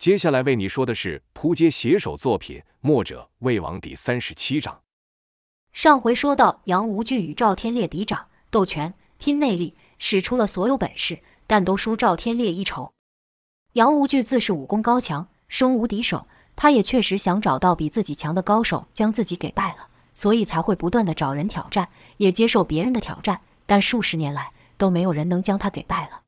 接下来为你说的是扑街写手作品《墨者魏王》第三十七章。上回说到，杨无惧与赵天烈比掌、斗拳、拼内力，使出了所有本事，但都输赵天烈一筹。杨无惧自是武功高强，生无敌手，他也确实想找到比自己强的高手，将自己给败了，所以才会不断地找人挑战，也接受别人的挑战。但数十年来都没有人能将他给败了。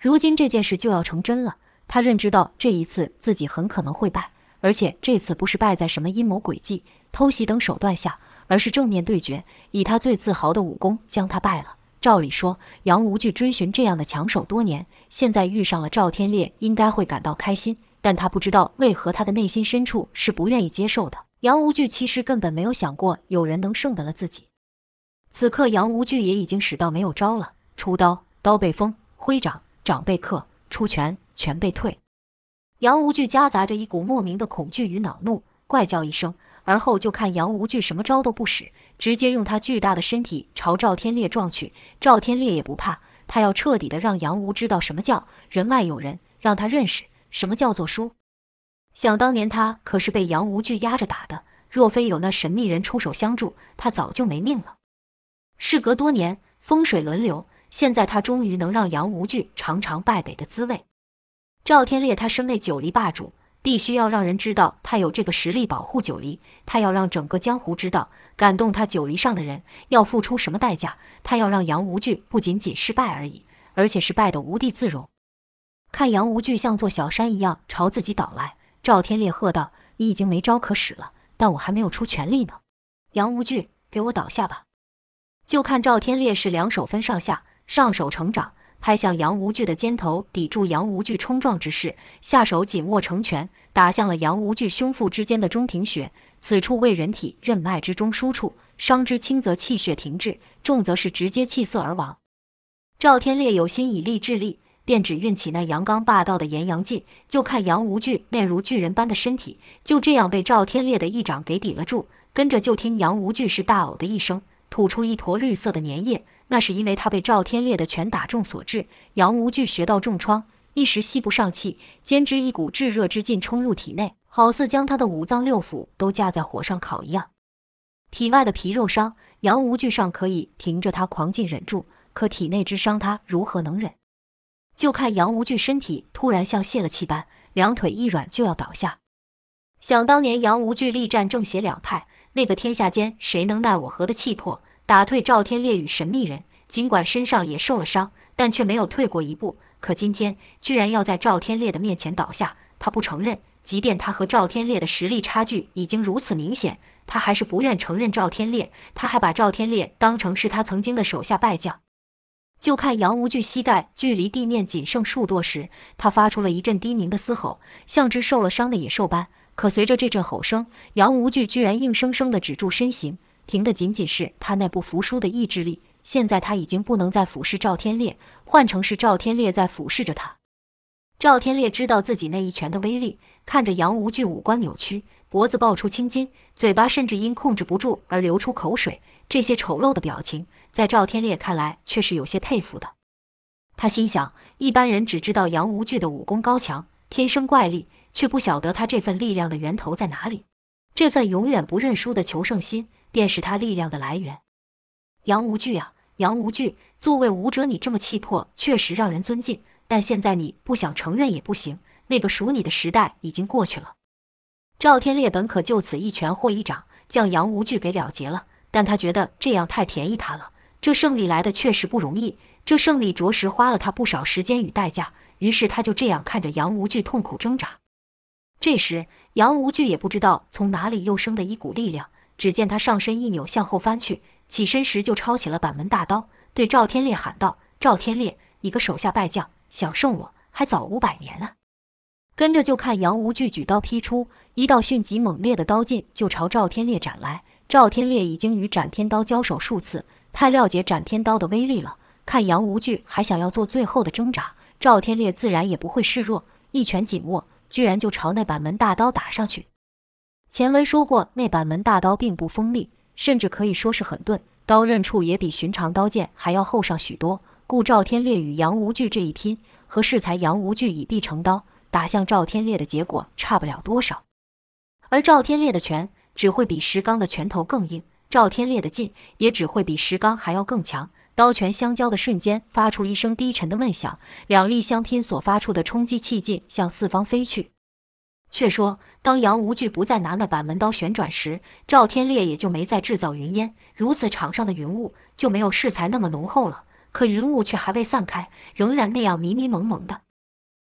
如今这件事就要成真了，他认知到这一次自己很可能会败，而且这次不是败在什么阴谋诡计、偷袭等手段下，而是正面对决，以他最自豪的武功将他败了。照理说，杨无惧追寻这样的强手多年，现在遇上了赵天烈，应该会感到开心。但他不知道为何他的内心深处是不愿意接受的。杨无惧其实根本没有想过有人能胜得了自己。此刻，杨无惧也已经使到没有招了：出刀，刀被封；挥掌，掌被克；出拳，全被退。杨无惧夹杂着一股莫名的恐惧与恼怒，怪叫一声，而后就看杨无惧什么招都不使。直接用他巨大的身体朝赵天烈撞去，赵天烈也不怕，他要彻底的让杨无知道什么叫人外有人，让他认识什么叫做输。想当年他可是被杨无惧压着打的，若非有那神秘人出手相助，他早就没命了。事隔多年，风水轮流，现在他终于能让杨无惧尝尝败北的滋味。赵天烈他身为九黎霸主。必须要让人知道他有这个实力保护九黎，他要让整个江湖知道，感动他九黎上的人要付出什么代价。他要让杨无惧不仅仅失败而已，而且是败得无地自容。看杨无惧像座小山一样朝自己倒来，赵天烈喝道：“你已经没招可使了，但我还没有出全力呢。杨无惧，给我倒下吧！”就看赵天烈是两手分上下，上手成掌。拍向杨无惧的肩头，抵住杨无惧冲撞之势；下手紧握成拳，打向了杨无惧胸腹之间的中庭穴。此处为人体任脉之中枢处，伤之轻则气血停滞，重则是直接气塞而亡。赵天烈有心以力制力，便只运起那阳刚霸道的炎阳劲，就看杨无惧那如巨人般的身体，就这样被赵天烈的一掌给抵了住。跟着就听杨无惧是大呕的一声，吐出一坨绿色的粘液。那是因为他被赵天烈的拳打中所致，杨无惧学到重创，一时吸不上气，兼之一股炙热之劲冲入体内，好似将他的五脏六腑都架在火上烤一样。体外的皮肉伤，杨无惧尚可以凭着他狂劲忍住，可体内之伤，他如何能忍？就看杨无惧身体突然像泄了气般，两腿一软就要倒下。想当年杨无惧力战正邪两派，那个天下间谁能奈我何的气魄。打退赵天烈与神秘人，尽管身上也受了伤，但却没有退过一步。可今天居然要在赵天烈的面前倒下，他不承认。即便他和赵天烈的实力差距已经如此明显，他还是不愿承认赵天烈。他还把赵天烈当成是他曾经的手下败将。就看杨无惧膝盖距离地面仅剩数多时，他发出了一阵低鸣的嘶吼，像只受了伤的野兽般。可随着这阵吼声，杨无惧居然硬生生地止住身形。凭的仅仅是他那不服输的意志力。现在他已经不能再俯视赵天烈，换成是赵天烈在俯视着他。赵天烈知道自己那一拳的威力，看着杨无惧五官扭曲，脖子爆出青筋，嘴巴甚至因控制不住而流出口水。这些丑陋的表情，在赵天烈看来却是有些佩服的。他心想：一般人只知道杨无惧的武功高强，天生怪力，却不晓得他这份力量的源头在哪里。这份永远不认输的求胜心。便是他力量的来源。杨无惧啊，杨无惧，作为武者，你这么气魄，确实让人尊敬。但现在你不想承认也不行，那个属你的时代已经过去了。赵天烈本可就此一拳或一掌将杨无惧给了结了，但他觉得这样太便宜他了。这胜利来的确实不容易，这胜利着实花了他不少时间与代价。于是他就这样看着杨无惧痛苦挣扎。这时，杨无惧也不知道从哪里又生的一股力量。只见他上身一扭，向后翻去，起身时就抄起了板门大刀，对赵天烈喊道：“赵天烈，你个手下败将，想胜我还早五百年呢。”跟着就看杨无惧举刀劈出，一道迅疾猛烈的刀劲就朝赵天烈斩来。赵天烈已经与斩天刀交手数次，太了解斩天刀的威力了。看杨无惧还想要做最后的挣扎，赵天烈自然也不会示弱，一拳紧握，居然就朝那板门大刀打上去。前文说过，那板门大刀并不锋利，甚至可以说是很钝，刀刃处也比寻常刀剑还要厚上许多。故赵天烈与杨无惧这一拼，和适才杨无惧以臂成刀，打向赵天烈的结果差不了多少。而赵天烈的拳只会比石刚的拳头更硬，赵天烈的劲也只会比石刚还要更强。刀拳相交的瞬间，发出一声低沉的闷响，两力相拼所发出的冲击气劲向四方飞去。却说，当杨无惧不再拿那板门刀旋转时，赵天烈也就没再制造云烟，如此场上的云雾就没有适才那么浓厚了。可云雾却还未散开，仍然那样迷迷蒙蒙的。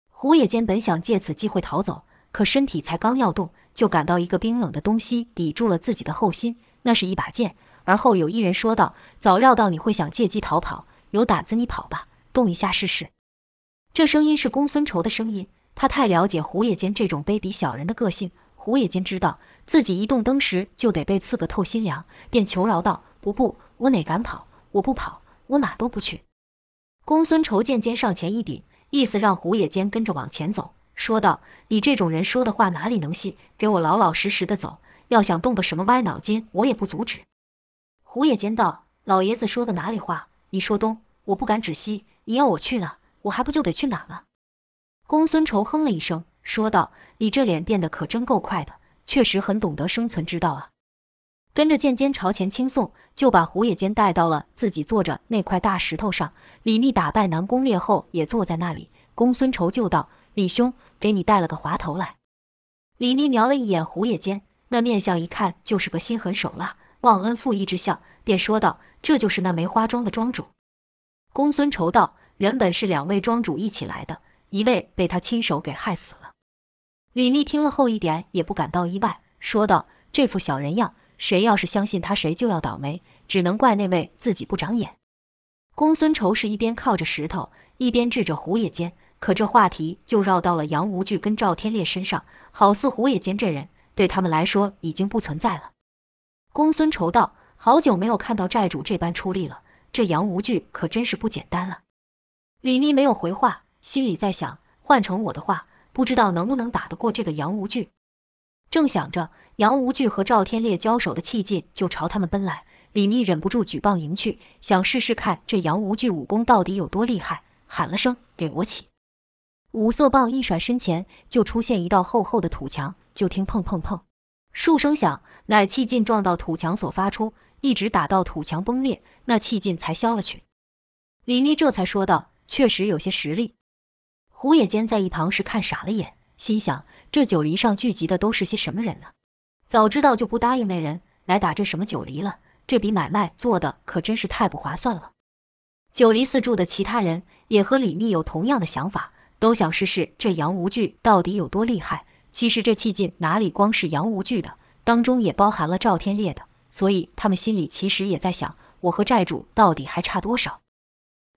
胡野间本想借此机会逃走，可身体才刚要动，就感到一个冰冷的东西抵住了自己的后心，那是一把剑。而后有一人说道：“早料到你会想借机逃跑，有胆子你跑吧，动一下试试。”这声音是公孙仇的声音。他太了解胡野间这种卑鄙小人的个性。胡野间知道自己一动灯时就得被刺个透心凉，便求饶道：“不不，我哪敢跑？我不跑，我哪都不去。”公孙仇渐渐上前一顶，意思让胡野间跟着往前走，说道：“你这种人说的话哪里能信？给我老老实实的走，要想动个什么歪脑筋，我也不阻止。”胡野间道：“老爷子说的哪里话？你说东，我不敢指西；你要我去哪，我还不就得去哪了？”公孙仇哼了一声，说道：“你这脸变得可真够快的，确实很懂得生存之道啊。”跟着剑尖朝前倾送，就把胡野间带到了自己坐着那块大石头上。李密打败南宫烈后也坐在那里。公孙仇就道：“李兄，给你带了个滑头来。”李密瞄了一眼胡野间，那面相一看就是个心狠手辣。忘恩负义之相，便说道：“这就是那梅花庄的庄主。”公孙仇道：“原本是两位庄主一起来的，一位被他亲手给害死了。”李密听了后一点也不感到意外，说道：“这副小人样，谁要是相信他，谁就要倒霉，只能怪那位自己不长眼。”公孙仇是一边靠着石头，一边掷着胡野间，可这话题就绕到了杨无惧跟赵天烈身上，好似胡野间这人对他们来说已经不存在了。公孙仇道：“好久没有看到寨主这般出力了，这杨无惧可真是不简单了。”李密没有回话，心里在想：换成我的话，不知道能不能打得过这个杨无惧。正想着，杨无惧和赵天烈交手的气劲就朝他们奔来，李密忍不住举棒迎去，想试试看这杨无惧武功到底有多厉害，喊了声：“给我起！”五色棒一甩，身前就出现一道厚厚的土墙，就听砰砰砰。数声响，乃气劲撞到土墙所发出，一直打到土墙崩裂，那气劲才消了去。李密这才说道：“确实有些实力。”胡野间在一旁是看傻了眼，心想：这九黎上聚集的都是些什么人呢？早知道就不答应那人来打这什么九黎了。这笔买卖做的可真是太不划算了。九黎四柱的其他人也和李密有同样的想法，都想试试这杨无惧到底有多厉害。其实这气劲哪里光是杨无惧的，当中也包含了赵天烈的，所以他们心里其实也在想：我和寨主到底还差多少？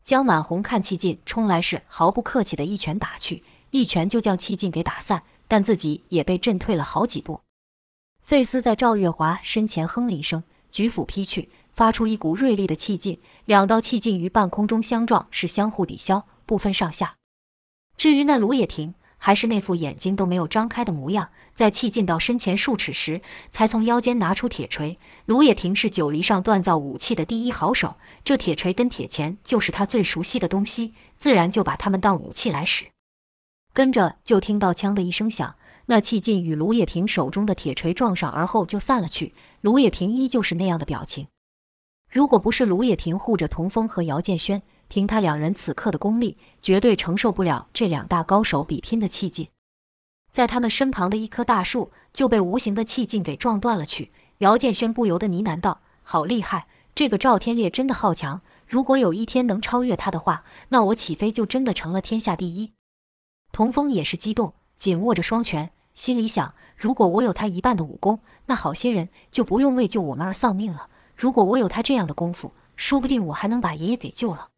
江满红看气劲冲来时，毫不客气的一拳打去，一拳就将气劲给打散，但自己也被震退了好几步。费斯在赵月华身前哼了一声，举斧劈去，发出一股锐利的气劲，两道气劲于半空中相撞，是相互抵消，不分上下。至于那卢也亭。还是那副眼睛都没有张开的模样，在气劲到身前数尺时，才从腰间拿出铁锤。卢也平是九黎上锻造武器的第一好手，这铁锤跟铁钳就是他最熟悉的东西，自然就把他们当武器来使。跟着就听到“锵”的一声响，那气劲与卢也平手中的铁锤撞上而后就散了去。卢也平依旧是那样的表情。如果不是卢也平护着童风和姚建轩，凭他两人此刻的功力，绝对承受不了这两大高手比拼的气劲。在他们身旁的一棵大树就被无形的气劲给撞断了去。姚建轩不由得呢喃道：“好厉害！这个赵天烈真的好强。如果有一天能超越他的话，那我岂非就真的成了天下第一？”童峰也是激动，紧握着双拳，心里想：如果我有他一半的武功，那好些人就不用为救我们而丧命了。如果我有他这样的功夫，说不定我还能把爷爷给救了。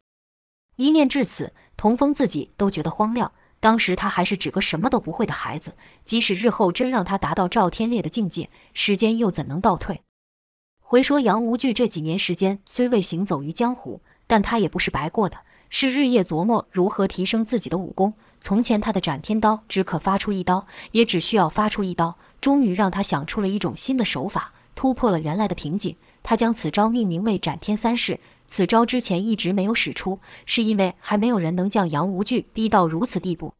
一念至此，童风自己都觉得荒谬。当时他还是只个什么都不会的孩子，即使日后真让他达到赵天烈的境界，时间又怎能倒退？回说杨无惧这几年时间虽未行走于江湖，但他也不是白过的，是日夜琢磨如何提升自己的武功。从前他的斩天刀只可发出一刀，也只需要发出一刀，终于让他想出了一种新的手法，突破了原来的瓶颈。他将此招命名为斩天三式。此招之前一直没有使出，是因为还没有人能将杨无惧逼到如此地步。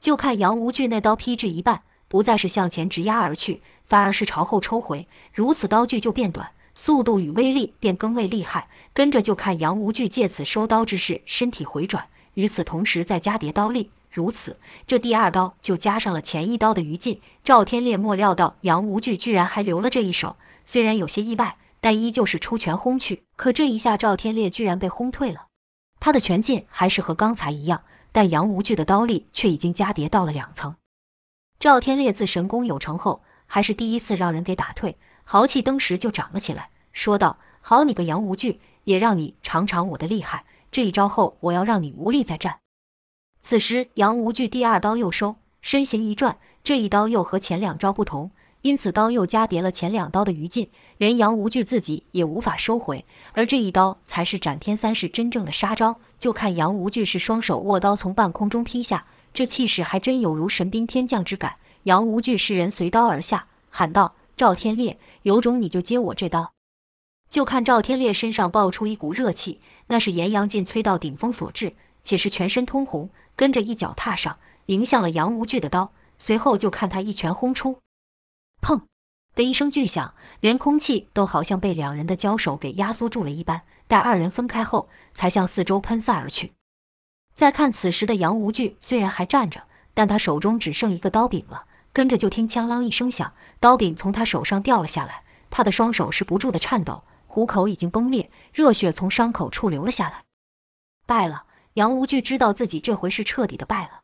就看杨无惧那刀劈至一半，不再是向前直压而去，反而是朝后抽回，如此刀距就变短，速度与威力便更为厉害。跟着就看杨无惧借此收刀之势，身体回转，与此同时再加叠刀力。如此，这第二刀就加上了前一刀的余劲。赵天烈莫料到杨无惧居然还留了这一手，虽然有些意外，但依旧是出拳轰去。可这一下，赵天烈居然被轰退了。他的拳劲还是和刚才一样，但杨无惧的刀力却已经加叠到了两层。赵天烈自神功有成后，还是第一次让人给打退，豪气登时就涨了起来，说道：“好你个杨无惧，也让你尝尝我的厉害。这一招后，我要让你无力再战。”此时，杨无惧第二刀又收，身形一转，这一刀又和前两招不同，因此刀又加叠了前两刀的余劲，连杨无惧自己也无法收回。而这一刀才是斩天三式真正的杀招。就看杨无惧是双手握刀从半空中劈下，这气势还真有如神兵天降之感。杨无惧是人随刀而下，喊道：“赵天烈，有种你就接我这刀！”就看赵天烈身上爆出一股热气，那是炎阳劲催到顶峰所致，且是全身通红。跟着一脚踏上，迎向了杨无惧的刀，随后就看他一拳轰出，砰的一声巨响，连空气都好像被两人的交手给压缩住了一般。待二人分开后，才向四周喷散而去。再看此时的杨无惧，虽然还站着，但他手中只剩一个刀柄了。跟着就听枪啷一声响，刀柄从他手上掉了下来，他的双手是不住的颤抖，虎口已经崩裂，热血从伤口处流了下来，败了。杨无惧知道自己这回是彻底的败了。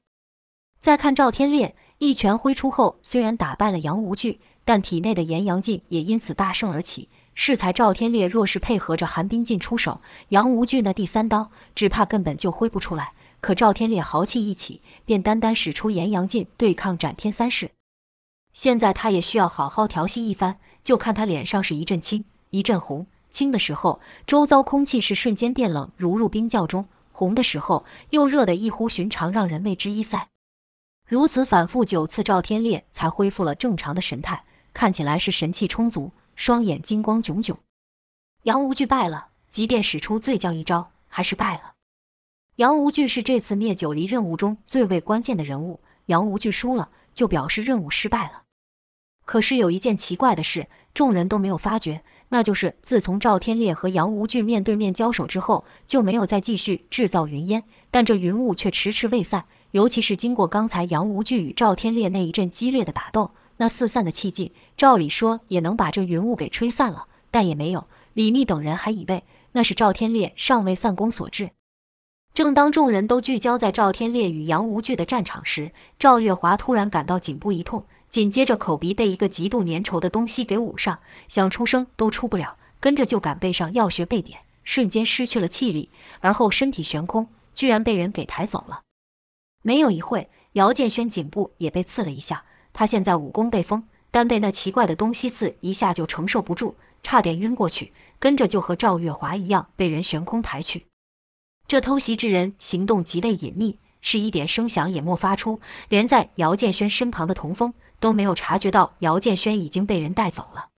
再看赵天烈一拳挥出后，虽然打败了杨无惧，但体内的炎阳劲也因此大盛而起。适才赵天烈若是配合着寒冰劲出手，杨无惧那第三刀只怕根本就挥不出来。可赵天烈豪气一起，便单单使出炎阳劲对抗斩天三式。现在他也需要好好调息一番。就看他脸上是一阵青，一阵红。青的时候，周遭空气是瞬间变冷，如入冰窖中。红的时候又热得异乎寻常，让人为之一塞。如此反复九次，赵天烈才恢复了正常的神态，看起来是神气充足，双眼金光炯炯。杨无惧败了，即便使出最将一招，还是败了。杨无惧是这次灭九黎任务中最为关键的人物，杨无惧输了，就表示任务失败了。可是有一件奇怪的事，众人都没有发觉。那就是自从赵天烈和杨无惧面对面交手之后，就没有再继续制造云烟，但这云雾却迟迟未散。尤其是经过刚才杨无惧与赵天烈那一阵激烈的打斗，那四散的气劲，照理说也能把这云雾给吹散了，但也没有。李密等人还以为那是赵天烈尚未散功所致。正当众人都聚焦在赵天烈与杨无惧的战场时，赵月华突然感到颈部一痛。紧接着，口鼻被一个极度粘稠的东西给捂上，想出声都出不了。跟着就感背上药穴被点，瞬间失去了气力，而后身体悬空，居然被人给抬走了。没有一会，姚建轩颈部也被刺了一下。他现在武功被封，但被那奇怪的东西刺一下就承受不住，差点晕过去。跟着就和赵月华一样，被人悬空抬去。这偷袭之人行动极为隐秘，是一点声响也没发出，连在姚建轩身旁的童风。都没有察觉到姚建轩已经被人带走了。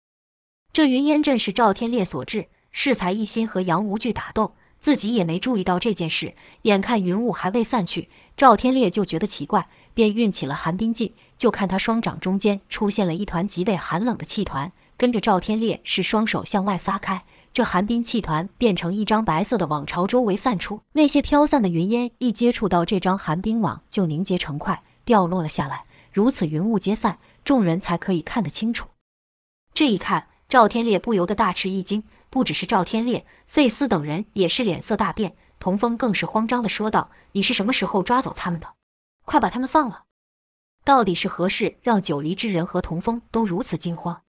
这云烟阵是赵天烈所致，适才一心和杨无惧打斗，自己也没注意到这件事。眼看云雾还未散去，赵天烈就觉得奇怪，便运起了寒冰劲。就看他双掌中间出现了一团极为寒冷的气团，跟着赵天烈是双手向外撒开，这寒冰气团变成一张白色的网朝周围散出。那些飘散的云烟一接触到这张寒冰网，就凝结成块，掉落了下来。如此云雾皆散，众人才可以看得清楚。这一看，赵天烈不由得大吃一惊。不只是赵天烈，费斯等人也是脸色大变。童风更是慌张地说道：“你是什么时候抓走他们的？快把他们放了！”到底是何事让九黎之人和童风都如此惊慌？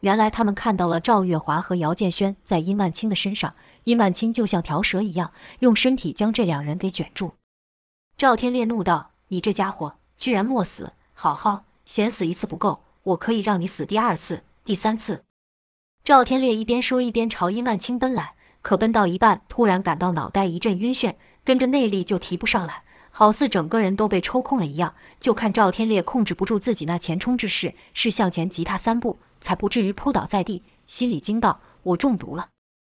原来他们看到了赵月华和姚建轩在殷万清的身上，殷万清就像条蛇一样，用身体将这两人给卷住。赵天烈怒道：“你这家伙，居然没死！”好好，嫌死一次不够，我可以让你死第二次、第三次。赵天烈一边说一边朝殷万清奔来，可奔到一半，突然感到脑袋一阵晕眩，跟着内力就提不上来，好似整个人都被抽空了一样。就看赵天烈控制不住自己那前冲之势，是向前急踏三步，才不至于扑倒在地。心里惊道：“我中毒了，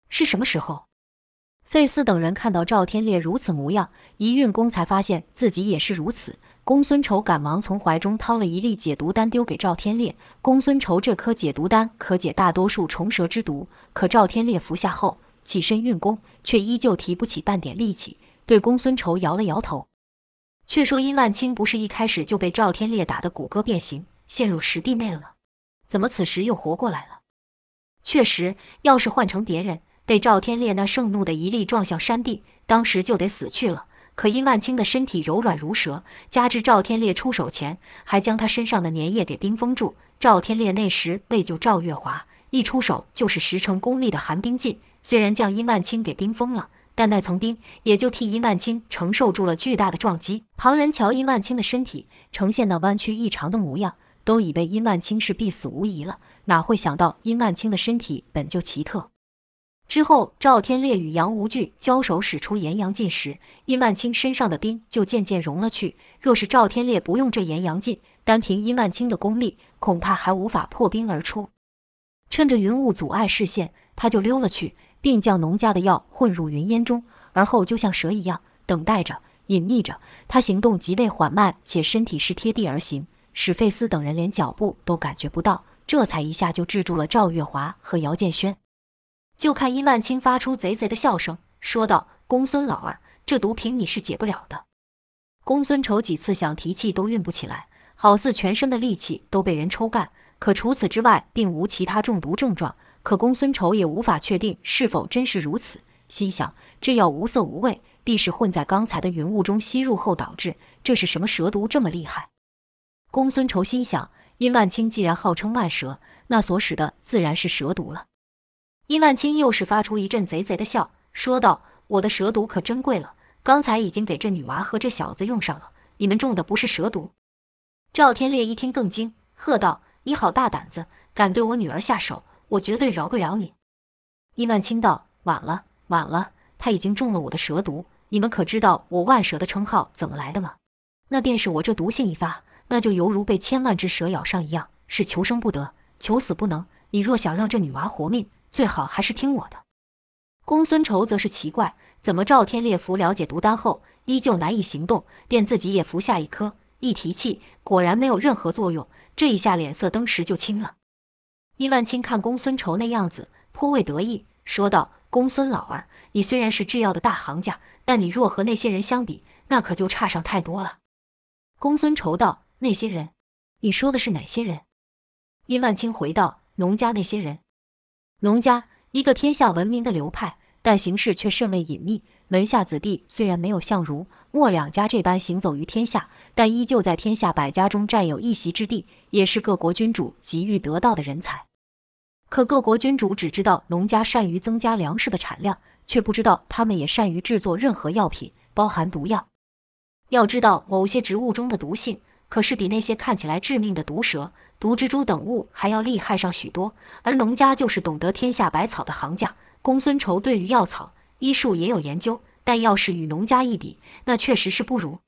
是什么时候？”费斯等人看到赵天烈如此模样，一运功才发现自己也是如此。公孙仇赶忙从怀中掏了一粒解毒丹丢给赵天烈。公孙仇这颗解毒丹可解大多数虫蛇之毒，可赵天烈服下后起身运功，却依旧提不起半点力气，对公孙仇摇了摇头。却说殷万清不是一开始就被赵天烈打得骨骼变形，陷入石壁内了吗？怎么此时又活过来了？确实，要是换成别人，被赵天烈那盛怒的一力撞向山地，当时就得死去了。可殷万清的身体柔软如蛇，加之赵天烈出手前还将他身上的粘液给冰封住，赵天烈那时为救赵月华，一出手就是十成功力的寒冰劲。虽然将殷万清给冰封了，但那层冰也就替殷万清承受住了巨大的撞击。旁人瞧殷万清的身体呈现那弯曲异常的模样，都以为殷万清是必死无疑了。哪会想到殷万清的身体本就奇特。之后，赵天烈与杨无惧交手，使出炎阳劲时，殷万清身上的冰就渐渐融了去。若是赵天烈不用这炎阳劲，单凭殷万清的功力，恐怕还无法破冰而出。趁着云雾阻碍视线，他就溜了去，并将农家的药混入云烟中，而后就像蛇一样等待着、隐匿着。他行动极为缓慢，且身体是贴地而行，使费斯等人连脚步都感觉不到。这才一下就制住了赵月华和姚建轩，就看殷万清发出贼贼的笑声，说道：“公孙老儿，这毒凭你是解不了的。”公孙仇几次想提气都运不起来，好似全身的力气都被人抽干。可除此之外，并无其他中毒症状。可公孙仇也无法确定是否真是如此，心想这药无色无味，必是混在刚才的云雾中吸入后导致。这是什么蛇毒这么厉害？公孙仇心想。殷万清既然号称万蛇，那所使的自然是蛇毒了。殷万清又是发出一阵贼贼的笑，说道：“我的蛇毒可珍贵了，刚才已经给这女娃和这小子用上了。你们中的不是蛇毒？”赵天烈一听更惊，喝道：“你好大胆子，敢对我女儿下手，我绝对饶不了你！”伊万清道：“晚了，晚了，他已经中了我的蛇毒。你们可知道我万蛇的称号怎么来的吗？那便是我这毒性一发。”那就犹如被千万只蛇咬上一样，是求生不得，求死不能。你若想让这女娃活命，最好还是听我的。公孙仇则是奇怪，怎么赵天烈服了解毒丹后，依旧难以行动，便自己也服下一颗，一提气，果然没有任何作用。这一下脸色登时就青了。殷万清看公孙仇那样子，颇为得意，说道：“公孙老儿，你虽然是制药的大行家，但你若和那些人相比，那可就差上太多了。”公孙仇道。那些人，你说的是哪些人？殷万清回道：“农家那些人。农家一个天下闻名的流派，但行事却甚为隐秘。门下子弟虽然没有像如墨两家这般行走于天下，但依旧在天下百家中占有一席之地，也是各国君主急欲得到的人才。可各国君主只知道农家善于增加粮食的产量，却不知道他们也善于制作任何药品，包含毒药。要知道某些植物中的毒性。”可是比那些看起来致命的毒蛇、毒蜘蛛等物还要厉害上许多，而农家就是懂得天下百草的行家。公孙仇对于药草医术也有研究，但要是与农家一比，那确实是不如。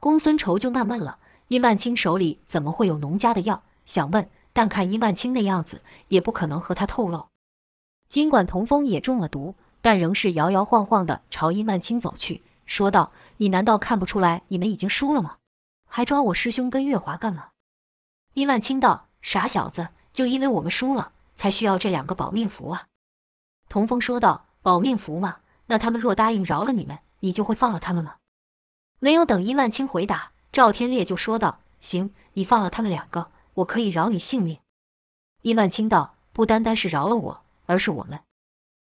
公孙仇就纳闷了：殷万清手里怎么会有农家的药？想问，但看殷万清那样子，也不可能和他透露。尽管童风也中了毒，但仍是摇摇晃晃地朝殷万清走去，说道：“你难道看不出来你们已经输了吗？”还抓我师兄跟月华干嘛？殷万清道：“傻小子，就因为我们输了，才需要这两个保命符啊。”童风说道：“保命符嘛，那他们若答应饶了你们，你就会放了他们吗？”没有等殷万清回答，赵天烈就说道：“行，你放了他们两个，我可以饶你性命。”殷万清道：“不单单是饶了我，而是我们。”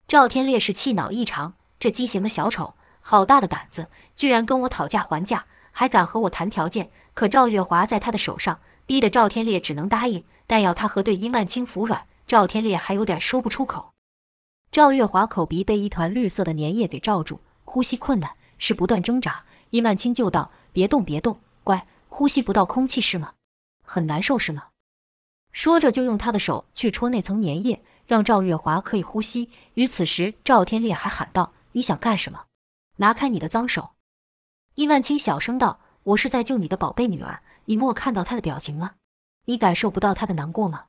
赵天烈是气恼异常，这畸形的小丑，好大的胆子，居然跟我讨价还价。还敢和我谈条件？可赵月华在他的手上，逼得赵天烈只能答应。但要他和对殷万清服软，赵天烈还有点说不出口。赵月华口鼻被一团绿色的粘液给罩住，呼吸困难，是不断挣扎。伊万青就道：“别动，别动，乖，呼吸不到空气是吗？很难受是吗？”说着就用他的手去戳那层粘液，让赵月华可以呼吸。与此时，赵天烈还喊道：“你想干什么？拿开你的脏手！”伊万青小声道：“我是在救你的宝贝女儿，你莫看到她的表情吗？你感受不到她的难过吗？”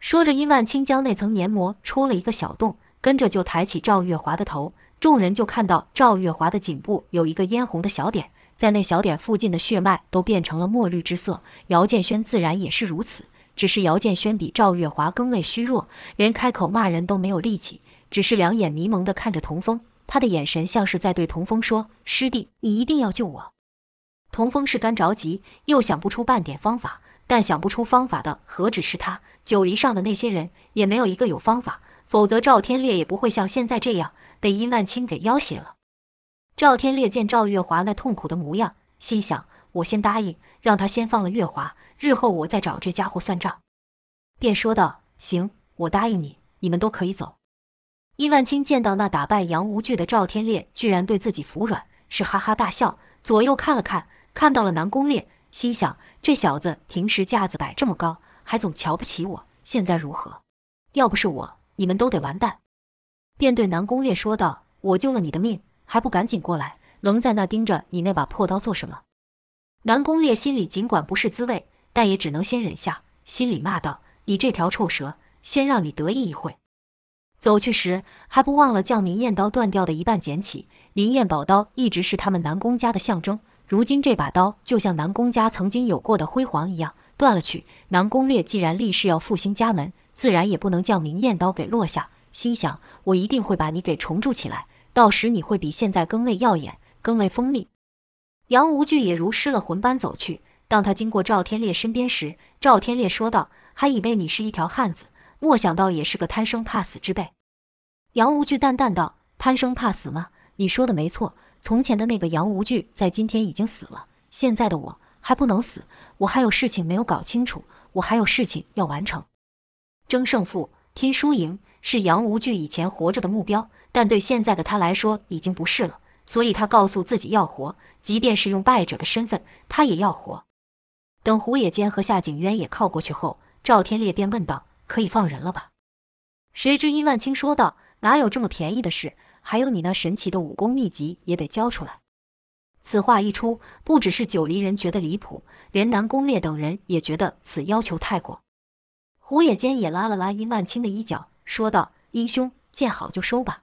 说着，伊万青将那层黏膜戳了一个小洞，跟着就抬起赵月华的头。众人就看到赵月华的颈部有一个嫣红的小点，在那小点附近的血脉都变成了墨绿之色。姚建轩自然也是如此，只是姚建轩比赵月华更为虚弱，连开口骂人都没有力气，只是两眼迷蒙地看着童风。他的眼神像是在对童风说：“师弟，你一定要救我。”童风是干着急，又想不出半点方法，但想不出方法的何止是他，九黎上的那些人也没有一个有方法，否则赵天烈也不会像现在这样被殷万清给要挟了。赵天烈见赵月华那痛苦的模样，心想：我先答应让他先放了月华，日后我再找这家伙算账。便说道：“行，我答应你，你们都可以走。”殷万清见到那打败杨无惧的赵天烈居然对自己服软，是哈哈大笑，左右看了看，看到了南宫烈，心想：这小子平时架子摆这么高，还总瞧不起我，现在如何？要不是我，你们都得完蛋。便对南宫烈说道：“我救了你的命，还不赶紧过来？愣在那盯着你那把破刀做什么？”南宫烈心里尽管不是滋味，但也只能先忍下，心里骂道：“你这条臭蛇，先让你得意一会。”走去时，还不忘了将明艳刀断掉的一半捡起。明艳宝刀一直是他们南宫家的象征，如今这把刀就像南宫家曾经有过的辉煌一样断了去。南宫烈既然立誓要复兴家门，自然也不能将明艳刀给落下。心想：我一定会把你给重铸起来，到时你会比现在更为耀眼，更为锋利。杨无惧也如失了魂般走去。当他经过赵天烈身边时，赵天烈说道：“还以为你是一条汉子。”没想到也是个贪生怕死之辈。杨无惧淡淡道：“贪生怕死吗？你说的没错。从前的那个杨无惧在今天已经死了，现在的我还不能死，我还有事情没有搞清楚，我还有事情要完成。争胜负、拼输赢是杨无惧以前活着的目标，但对现在的他来说已经不是了。所以他告诉自己要活，即便是用败者的身份，他也要活。”等胡野间和夏景渊也靠过去后，赵天烈便问道。可以放人了吧？谁知殷万清说道：“哪有这么便宜的事？还有你那神奇的武功秘籍也得交出来。”此话一出，不只是九黎人觉得离谱，连南宫烈等人也觉得此要求太过。胡野间也拉了拉殷万清的衣角，说道：“殷兄，见好就收吧。”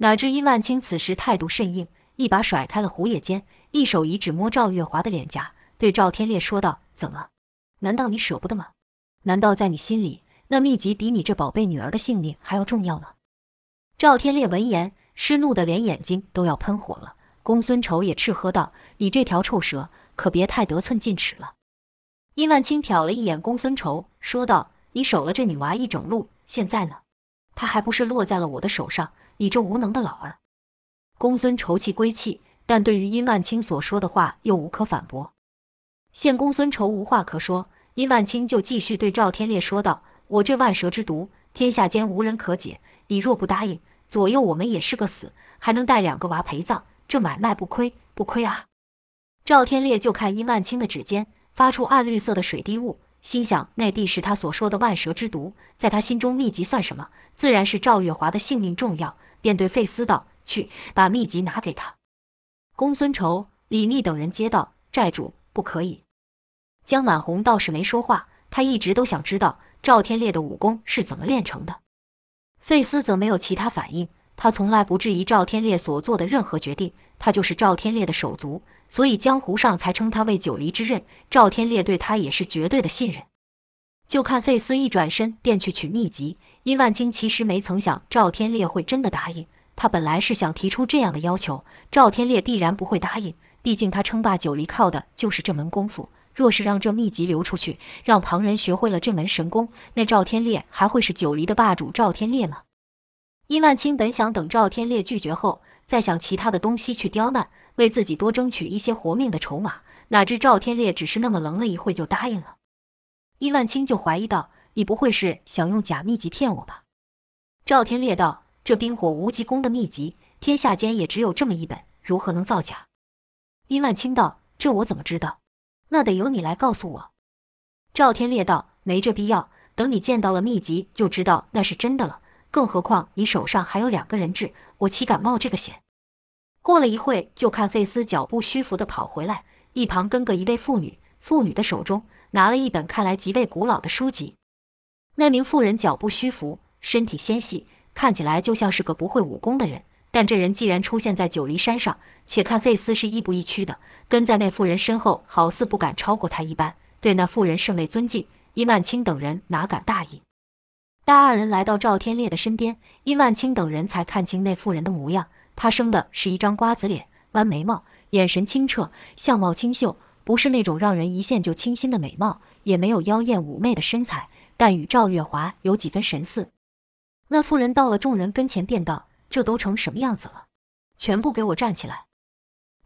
哪知殷万清此时态度甚硬，一把甩开了胡野间，一手一指摸赵月华的脸颊，对赵天烈说道：“怎么？难道你舍不得吗？难道在你心里？”那秘籍比你这宝贝女儿的性命还要重要吗？赵天烈闻言，失怒的连眼睛都要喷火了。公孙仇也斥喝道：“你这条臭蛇，可别太得寸进尺了。”殷万清瞟了一眼公孙仇，说道：“你守了这女娃一整路，现在呢？她还不是落在了我的手上？你这无能的老儿！”公孙仇气归气，但对于殷万清所说的话又无可反驳。见公孙仇无话可说，殷万清就继续对赵天烈说道。我这万蛇之毒，天下间无人可解。你若不答应，左右我们也是个死，还能带两个娃陪葬，这买卖不亏不亏啊！赵天烈就看殷万清的指尖发出暗绿色的水滴雾，心想那必是他所说的万蛇之毒。在他心中，秘籍算什么？自然是赵月华的性命重要。便对费斯道：“去，把秘籍拿给他。”公孙仇、李密等人接道：“寨主不可以。”江满红倒是没说话，他一直都想知道。赵天烈的武功是怎么练成的？费斯则没有其他反应，他从来不质疑赵天烈所做的任何决定，他就是赵天烈的手足，所以江湖上才称他为九黎之刃。赵天烈对他也是绝对的信任。就看费斯一转身便去取秘籍，殷万清其实没曾想赵天烈会真的答应，他本来是想提出这样的要求，赵天烈必然不会答应，毕竟他称霸九黎靠的就是这门功夫。若是让这秘籍流出去，让旁人学会了这门神功，那赵天烈还会是九黎的霸主赵天烈吗？殷万清本想等赵天烈拒绝后，再想其他的东西去刁难，为自己多争取一些活命的筹码。哪知赵天烈只是那么愣了一会就答应了。殷万清就怀疑道：“你不会是想用假秘籍骗我吧？”赵天烈道：“这冰火无极功的秘籍，天下间也只有这么一本，如何能造假？”殷万清道：“这我怎么知道？”那得由你来告诉我。”赵天烈道，“没这必要，等你见到了秘籍，就知道那是真的了。更何况你手上还有两个人质，我岂敢冒这个险？”过了一会，就看费斯脚步虚浮地跑回来，一旁跟个一位妇女，妇女的手中拿了一本看来极为古老的书籍。那名妇人脚步虚浮，身体纤细，看起来就像是个不会武功的人。但这人既然出现在九黎山上，且看费斯是亦步亦趋的，跟在那妇人身后，好似不敢超过他一般，对那妇人甚为尊敬。伊万青等人哪敢大意？待二人来到赵天烈的身边，伊万青等人才看清那妇人的模样。她生的是一张瓜子脸，弯眉毛，眼神清澈，相貌清秀，不是那种让人一见就倾心的美貌，也没有妖艳妩媚的身材，但与赵月华有几分神似。那妇人到了众人跟前，便道：“这都成什么样子了？全部给我站起来！”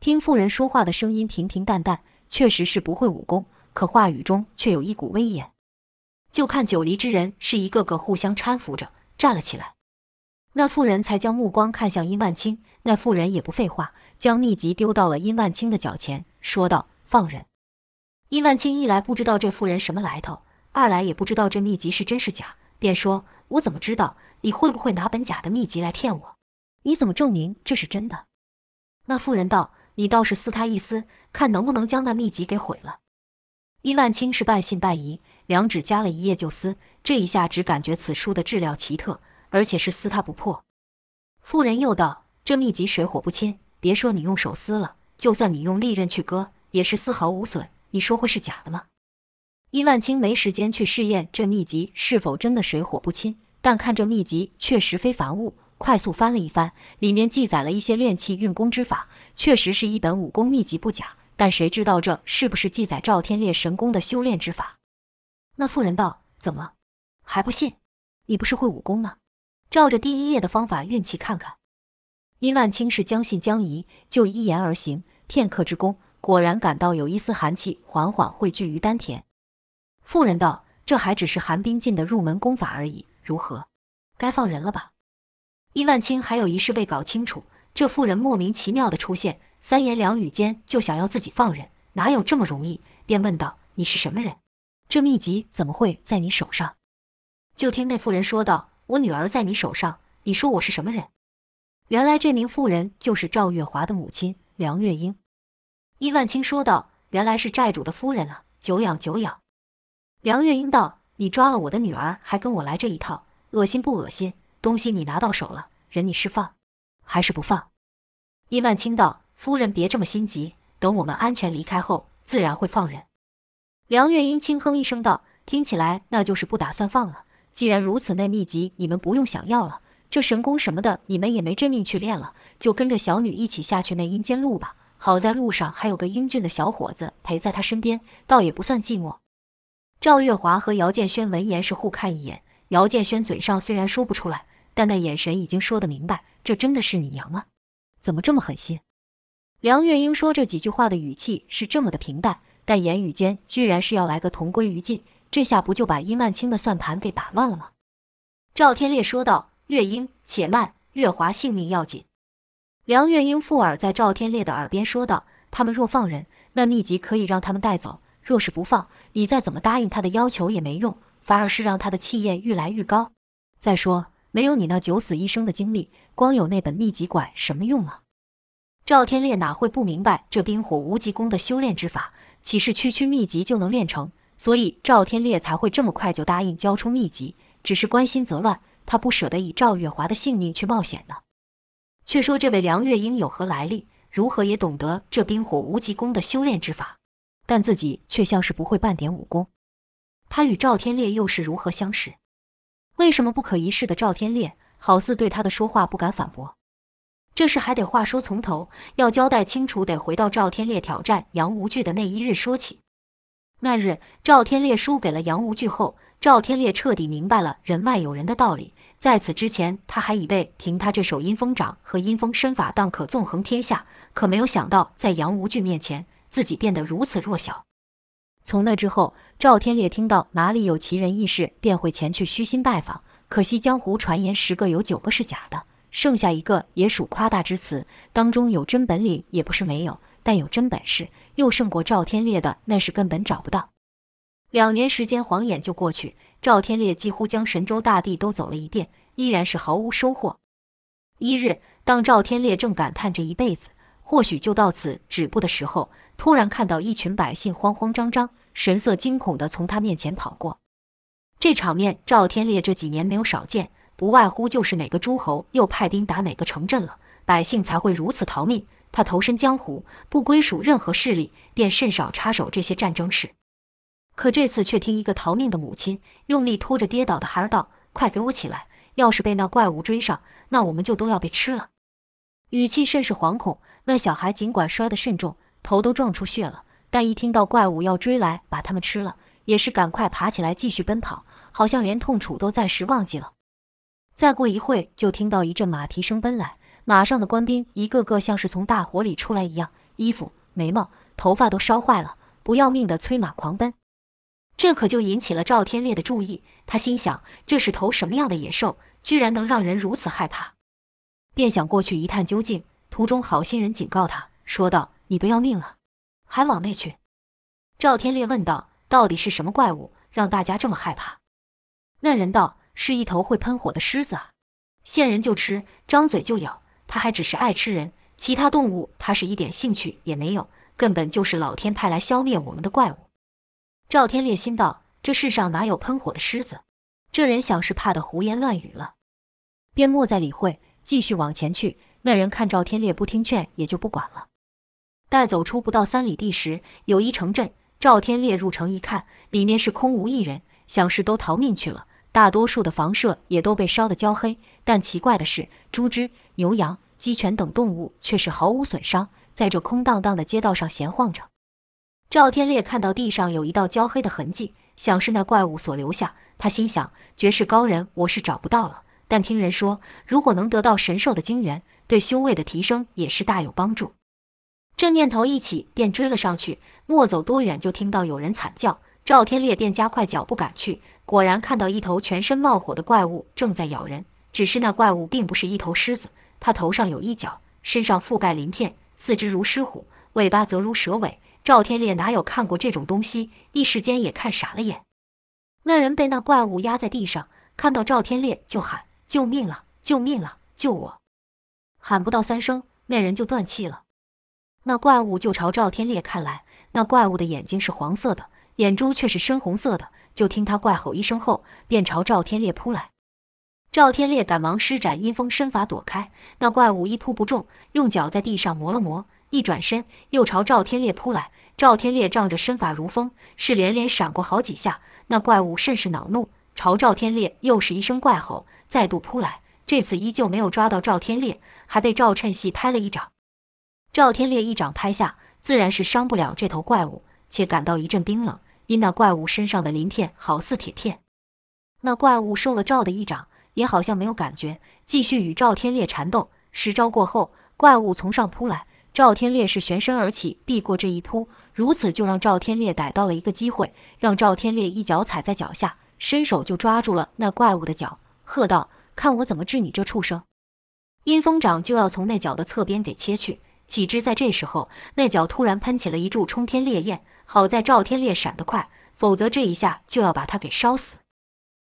听妇人说话的声音平平淡淡，确实是不会武功，可话语中却有一股威严。就看九黎之人是一个个互相搀扶着站了起来。那妇人才将目光看向殷万清，那妇人也不废话，将秘籍丢到了殷万清的脚前，说道：“放人。”殷万清一来不知道这妇人什么来头，二来也不知道这秘籍是真是假，便说：“我怎么知道？你会不会拿本假的秘籍来骗我？你怎么证明这是真的？”那妇人道。你倒是撕他一撕，看能不能将那秘籍给毁了。殷万清是半信半疑，两指夹了一页就撕，这一下只感觉此书的质量奇特，而且是撕它不破。妇人又道：“这秘籍水火不侵，别说你用手撕了，就算你用利刃去割，也是丝毫无损。你说会是假的吗？”殷万清没时间去试验这秘籍是否真的水火不侵，但看这秘籍确实非凡物。快速翻了一番，里面记载了一些炼气运功之法，确实是一本武功秘籍不假。但谁知道这是不是记载赵天烈神功的修炼之法？那妇人道：“怎么还不信？你不是会武功吗？照着第一页的方法运气看看。”殷万清是将信将疑，就依言而行。片刻之功，果然感到有一丝寒气缓缓汇聚于丹田。妇人道：“这还只是寒冰劲的入门功法而已，如何？该放人了吧？”殷万清还有一事未搞清楚，这妇人莫名其妙的出现，三言两语间就想要自己放人，哪有这么容易？便问道：“你是什么人？这秘籍怎么会在你手上？”就听那妇人说道：“我女儿在你手上，你说我是什么人？”原来这名妇人就是赵月华的母亲梁月英。伊万清说道：“原来是债主的夫人啊，久仰久仰。”梁月英道：“你抓了我的女儿，还跟我来这一套，恶心不恶心？”东西你拿到手了，人你是放还是不放？伊万清道：“夫人别这么心急，等我们安全离开后，自然会放人。”梁月英轻哼一声道：“听起来那就是不打算放了。既然如此，那秘籍你们不用想要了，这神功什么的你们也没真命去练了，就跟着小女一起下去那阴间路吧。好在路上还有个英俊的小伙子陪在她身边，倒也不算寂寞。”赵月华和姚建轩闻言是互看一眼，姚建轩嘴上虽然说不出来。但那眼神已经说得明白，这真的是你娘吗？怎么这么狠心？梁月英说这几句话的语气是这么的平淡，但言语间居然是要来个同归于尽，这下不就把殷万清的算盘给打乱了吗？赵天烈说道：“月英，且慢，月华性命要紧。”梁月英附耳在赵天烈的耳边说道：“他们若放人，那秘籍可以让他们带走；若是不放，你再怎么答应他的要求也没用，反而是让他的气焰愈来愈高。再说。”没有你那九死一生的经历，光有那本秘籍管什么用啊？赵天烈哪会不明白这冰火无极功的修炼之法，岂是区区秘籍就能练成？所以赵天烈才会这么快就答应交出秘籍，只是关心则乱，他不舍得以赵月华的性命去冒险呢。却说这位梁月英有何来历？如何也懂得这冰火无极功的修炼之法？但自己却像是不会半点武功。他与赵天烈又是如何相识？为什么不可一世的赵天烈好似对他的说话不敢反驳？这事还得话说从头，要交代清楚，得回到赵天烈挑战杨无惧的那一日说起。那日赵天烈输给了杨无惧后，赵天烈彻底明白了人外有人的道理。在此之前，他还以为凭他这手阴风掌和阴风身法当可纵横天下，可没有想到在杨无惧面前，自己变得如此弱小。从那之后，赵天烈听到哪里有奇人异事，便会前去虚心拜访。可惜江湖传言十个有九个是假的，剩下一个也属夸大之词。当中有真本领也不是没有，但有真本事又胜过赵天烈的，那是根本找不到。两年时间晃眼就过去，赵天烈几乎将神州大地都走了一遍，依然是毫无收获。一日，当赵天烈正感叹这一辈子或许就到此止步的时候，突然看到一群百姓慌慌张张、神色惊恐地从他面前跑过，这场面赵天烈这几年没有少见，不外乎就是哪个诸侯又派兵打哪个城镇了。百姓才会如此逃命。他投身江湖，不归属任何势力，便甚少插手这些战争事。可这次却听一个逃命的母亲用力拖着跌倒的孩儿道：“快给我起来！要是被那怪物追上，那我们就都要被吃了。”语气甚是惶恐。那小孩尽管摔得甚重，头都撞出血了，但一听到怪物要追来把他们吃了，也是赶快爬起来继续奔跑，好像连痛楚都暂时忘记了。再过一会，就听到一阵马蹄声奔来。马上的官兵一个个像是从大火里出来一样，衣服、眉毛、头发都烧坏了，不要命的催马狂奔。这可就引起了赵天烈的注意。他心想：这是头什么样的野兽，居然能让人如此害怕？便想过去一探究竟。途中好心人警告他说道：“你不要命了，还往内去？”赵天烈问道：“到底是什么怪物，让大家这么害怕？”那人道：“是一头会喷火的狮子啊，见人就吃，张嘴就咬。”他还只是爱吃人，其他动物他是一点兴趣也没有，根本就是老天派来消灭我们的怪物。赵天烈心道：这世上哪有喷火的狮子？这人想是怕得胡言乱语了，便莫再理会，继续往前去。那人看赵天烈不听劝，也就不管了。待走出不到三里地时，有一城镇。赵天烈入城一看，里面是空无一人，想是都逃命去了。大多数的房舍也都被烧得焦黑，但奇怪的是，猪只、牛羊、鸡犬等动物却是毫无损伤，在这空荡荡的街道上闲晃着。赵天烈看到地上有一道焦黑的痕迹，想是那怪物所留下。他心想：绝世高人我是找不到了，但听人说，如果能得到神兽的精元，对修为的提升也是大有帮助。这念头一起，便追了上去。没走多远，就听到有人惨叫。赵天烈便加快脚步赶去，果然看到一头全身冒火的怪物正在咬人。只是那怪物并不是一头狮子，他头上有一角，身上覆盖鳞片，四肢如狮虎，尾巴则如蛇尾。赵天烈哪有看过这种东西，一时间也看傻了眼。那人被那怪物压在地上，看到赵天烈就喊：“救命了！救命了！救我！”喊不到三声，那人就断气了。那怪物就朝赵天烈看来，那怪物的眼睛是黄色的。眼珠却是深红色的，就听他怪吼一声后，便朝赵天烈扑来。赵天烈赶忙施展阴风身法躲开，那怪物一扑不中，用脚在地上磨了磨，一转身又朝赵天烈扑来。赵天烈仗着身法如风，是连连闪过好几下。那怪物甚是恼怒，朝赵天烈又是一声怪吼，再度扑来。这次依旧没有抓到赵天烈，还被赵趁隙拍了一掌。赵天烈一掌拍下，自然是伤不了这头怪物，且感到一阵冰冷。因那怪物身上的鳞片好似铁片，那怪物受了赵的一掌，也好像没有感觉，继续与赵天烈缠斗。十招过后，怪物从上扑来，赵天烈是旋身而起，避过这一扑，如此就让赵天烈逮到了一个机会，让赵天烈一脚踩在脚下，伸手就抓住了那怪物的脚，喝道：“看我怎么治你这畜生！”阴风掌就要从那脚的侧边给切去，岂知在这时候，那脚突然喷起了一柱冲天烈焰。好在赵天烈闪得快，否则这一下就要把他给烧死。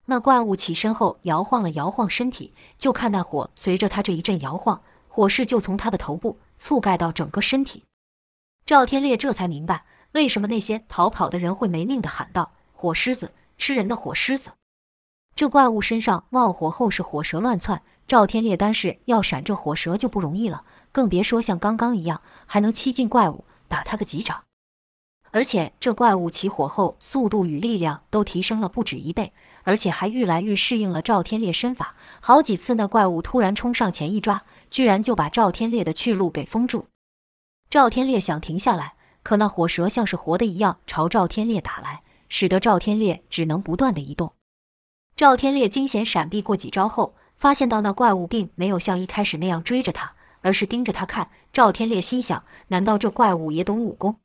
那怪物起身后摇晃了摇晃身体，就看那火随着他这一阵摇晃，火势就从他的头部覆盖到整个身体。赵天烈这才明白为什么那些逃跑的人会没命的喊道：“火狮子，吃人的火狮子！”这怪物身上冒火后是火舌乱窜，赵天烈单是要闪这火舌就不容易了，更别说像刚刚一样还能欺近怪物，打他个几掌。而且这怪物起火后，速度与力量都提升了不止一倍，而且还愈来愈适应了赵天烈身法。好几次，那怪物突然冲上前一抓，居然就把赵天烈的去路给封住。赵天烈想停下来，可那火蛇像是活的一样朝赵天烈打来，使得赵天烈只能不断地移动。赵天烈惊险闪避过几招后，发现到那怪物并没有像一开始那样追着他，而是盯着他看。赵天烈心想：难道这怪物也懂武功？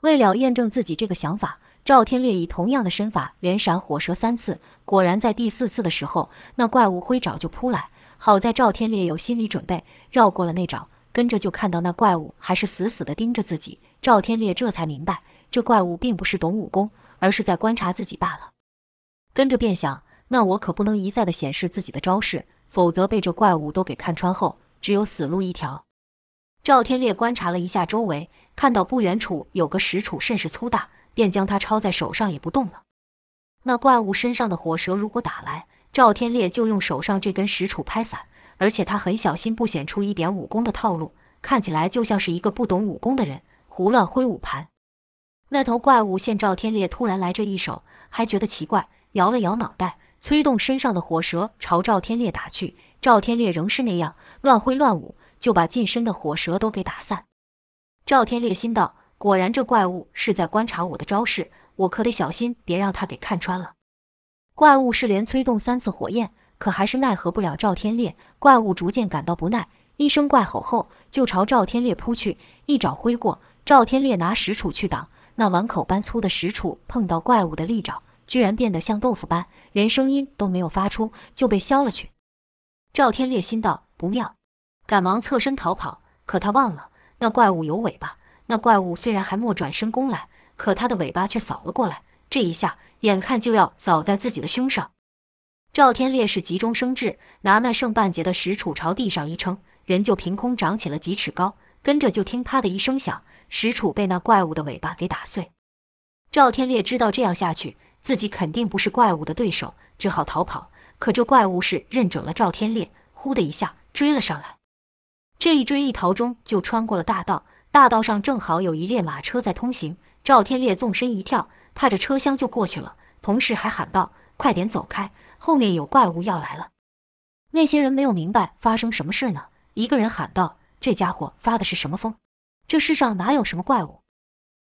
为了验证自己这个想法，赵天烈以同样的身法连闪火蛇三次。果然，在第四次的时候，那怪物挥爪就扑来。好在赵天烈有心理准备，绕过了那爪，跟着就看到那怪物还是死死地盯着自己。赵天烈这才明白，这怪物并不是懂武功，而是在观察自己罢了。跟着便想，那我可不能一再地显示自己的招式，否则被这怪物都给看穿后，只有死路一条。赵天烈观察了一下周围。看到不远处有个石杵，甚是粗大，便将它抄在手上，也不动了。那怪物身上的火蛇如果打来，赵天烈就用手上这根石杵拍散；而且他很小心，不显出一点武功的套路，看起来就像是一个不懂武功的人，胡乱挥舞盘。那头怪物见赵天烈突然来这一手，还觉得奇怪，摇了摇脑袋，催动身上的火蛇朝赵天烈打去。赵天烈仍是那样乱挥乱舞，就把近身的火蛇都给打散。赵天烈心道：果然这怪物是在观察我的招式，我可得小心，别让他给看穿了。怪物是连催动三次火焰，可还是奈何不了赵天烈。怪物逐渐感到不耐，一声怪吼后，就朝赵天烈扑去，一爪挥过。赵天烈拿石杵去挡，那碗口般粗的石杵碰到怪物的利爪，居然变得像豆腐般，连声音都没有发出，就被削了去。赵天烈心道不妙，赶忙侧身逃跑。可他忘了，那怪物有尾巴。那怪物虽然还没转身攻来，可他的尾巴却扫了过来。这一下，眼看就要扫在自己的胸上。赵天烈是急中生智，拿那剩半截的石杵朝地上一撑，人就凭空长起了几尺高。跟着就听啪的一声响，石杵被那怪物的尾巴给打碎。赵天烈知道这样下去，自己肯定不是怪物的对手，只好逃跑。可这怪物是认准了赵天烈，呼的一下追了上来。这一追一逃中，就穿过了大道。大道上正好有一列马车在通行。赵天烈纵身一跳，踏着车厢就过去了，同时还喊道：“快点走开，后面有怪物要来了。”那些人没有明白发生什么事呢。一个人喊道：“这家伙发的是什么疯？这世上哪有什么怪物？”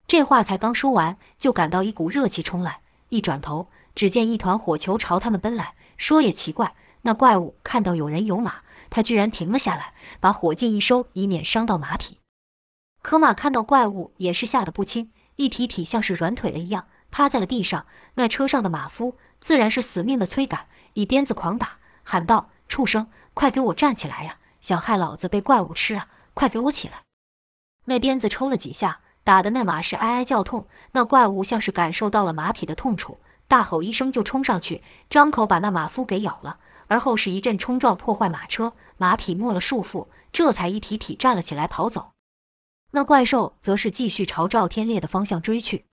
这话才刚说完，就感到一股热气冲来，一转头，只见一团火球朝他们奔来。说也奇怪，那怪物看到有人有马，他居然停了下来，把火劲一收，以免伤到马匹。可马看到怪物也是吓得不轻，一匹匹像是软腿了一样，趴在了地上。那车上的马夫自然是死命的催赶，以鞭子狂打，喊道：“畜生，快给我站起来呀！想害老子被怪物吃啊！快给我起来！”那鞭子抽了几下，打得那马是哀哀叫痛。那怪物像是感受到了马匹的痛楚。大吼一声，就冲上去，张口把那马夫给咬了。而后是一阵冲撞，破坏马车，马匹没了束缚，这才一提蹄站了起来，跑走。那怪兽则是继续朝赵天烈的方向追去。